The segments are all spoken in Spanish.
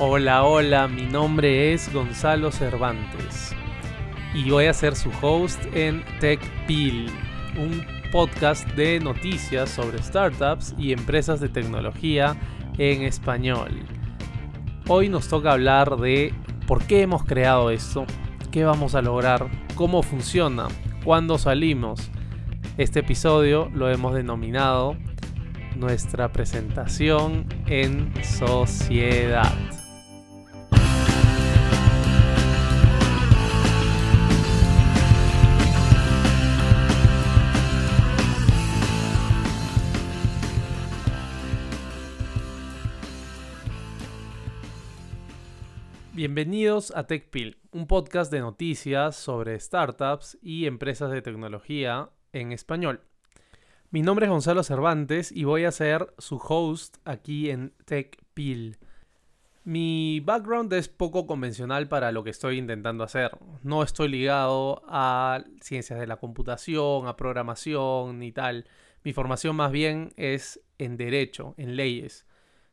Hola, hola, mi nombre es Gonzalo Cervantes y voy a ser su host en TechPil, un podcast de noticias sobre startups y empresas de tecnología en español. Hoy nos toca hablar de por qué hemos creado esto, qué vamos a lograr, cómo funciona, cuándo salimos. Este episodio lo hemos denominado nuestra presentación en sociedad. Bienvenidos a TechPil, un podcast de noticias sobre startups y empresas de tecnología en español. Mi nombre es Gonzalo Cervantes y voy a ser su host aquí en TechPil. Mi background es poco convencional para lo que estoy intentando hacer. No estoy ligado a ciencias de la computación, a programación ni tal. Mi formación más bien es en derecho, en leyes.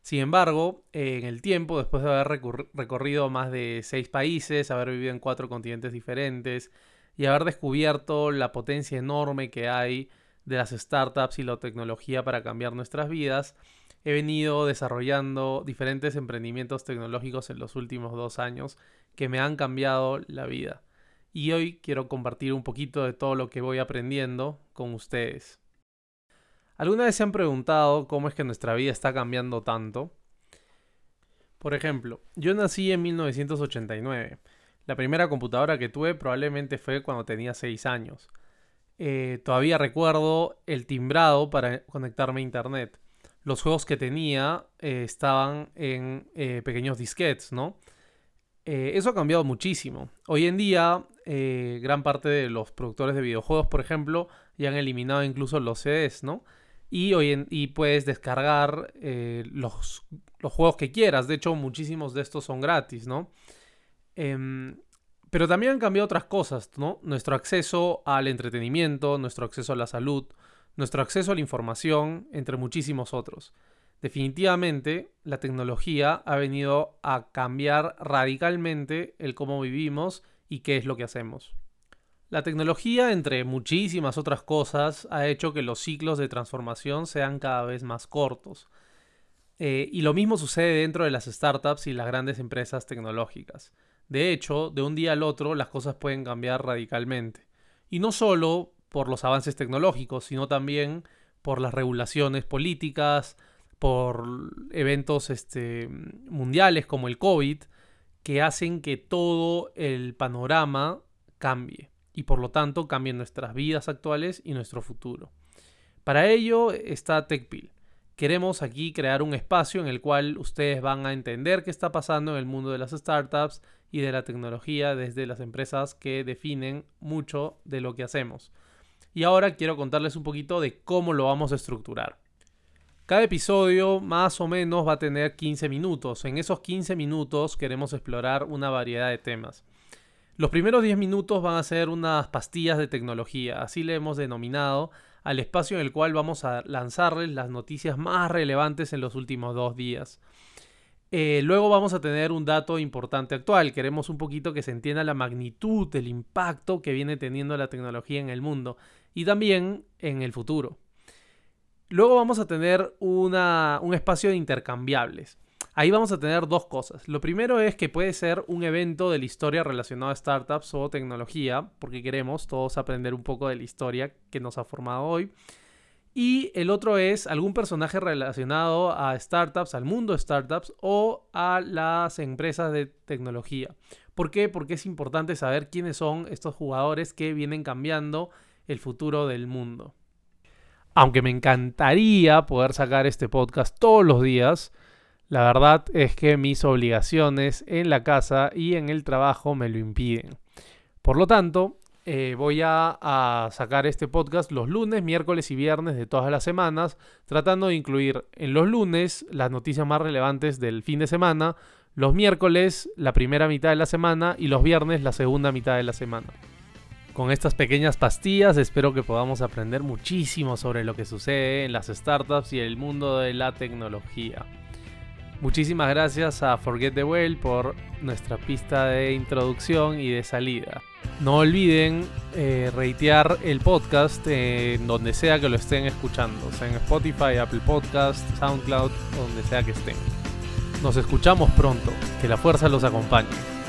Sin embargo, en el tiempo, después de haber recorrido más de seis países, haber vivido en cuatro continentes diferentes y haber descubierto la potencia enorme que hay de las startups y la tecnología para cambiar nuestras vidas, he venido desarrollando diferentes emprendimientos tecnológicos en los últimos dos años que me han cambiado la vida. Y hoy quiero compartir un poquito de todo lo que voy aprendiendo con ustedes. ¿Alguna vez se han preguntado cómo es que nuestra vida está cambiando tanto? Por ejemplo, yo nací en 1989. La primera computadora que tuve probablemente fue cuando tenía 6 años. Eh, todavía recuerdo el timbrado para conectarme a internet. Los juegos que tenía eh, estaban en eh, pequeños disquetes, ¿no? eso ha cambiado muchísimo. Hoy en día, gran parte de los productores de videojuegos, por ejemplo, ya han eliminado incluso los CDs, ¿no? Y, hoy y puedes descargar eh, los, juegos que quieras. De hecho, muchísimos de estos son gratis, ¿no? Em, pero también han cambiado otras cosas, ¿no? Nuestro acceso al entretenimiento, nuestro acceso a la salud, nuestro acceso a la información, entre muchísimos otros. Definitivamente, la tecnología ha venido a cambiar radicalmente el cómo vivimos y qué es lo que hacemos. La tecnología, entre muchísimas otras cosas, ha hecho que los ciclos de transformación sean cada vez más cortos. Eh, y lo mismo sucede dentro de las startups y las grandes empresas tecnológicas. De hecho, de un día al otro las cosas pueden cambiar radicalmente. Y no solo por los avances tecnológicos, sino también por las regulaciones políticas, por eventos este, mundiales como el COVID, que hacen que todo el panorama cambie y por lo tanto cambien nuestras vidas actuales y nuestro futuro. Para ello está TechPil. Queremos aquí crear un espacio en el cual ustedes van a entender qué está pasando en el mundo de las startups y de la tecnología desde las empresas que definen mucho de lo que hacemos. Y ahora quiero contarles un poquito de cómo lo vamos a estructurar. Cada episodio más o menos va a tener 15 minutos. En esos 15 minutos queremos explorar una variedad de temas. Los primeros 10 minutos van a ser unas pastillas de tecnología, así le hemos denominado al espacio en el cual vamos a lanzarles las noticias más relevantes en los últimos dos días. Eh, luego vamos a tener un dato importante actual. Queremos un poquito que se entienda la magnitud del impacto que viene teniendo la tecnología en el mundo y también en el futuro. Luego vamos a tener un espacio de intercambiables. Ahí vamos a tener dos cosas. Lo primero es que puede ser un evento de la historia relacionado a startups o tecnología, porque queremos todos aprender un poco de la historia que nos ha formado hoy. Y el otro es algún personaje relacionado a startups, al mundo de startups o a las empresas de tecnología. ¿Por qué? Porque es importante saber quiénes son estos jugadores que vienen cambiando el futuro del mundo. Aunque me encantaría poder sacar este podcast todos los días, la verdad es que mis obligaciones en la casa y en el trabajo me lo impiden. Por lo tanto, eh, voy a, sacar este podcast los lunes, miércoles y viernes de todas las semanas, tratando de incluir en los lunes las noticias más relevantes del fin de semana, los miércoles la primera mitad de la semana y los viernes la segunda mitad de la semana. Con estas pequeñas pastillas espero que podamos aprender muchísimo sobre lo que sucede en las startups y el mundo de la tecnología. Muchísimas gracias a Forget the Well por nuestra pista de introducción y de salida. No olviden eh, reitear el podcast en donde sea que lo estén escuchando, sea en Spotify, Apple Podcast, SoundCloud, donde sea que estén. Nos escuchamos pronto. Que la fuerza los acompañe.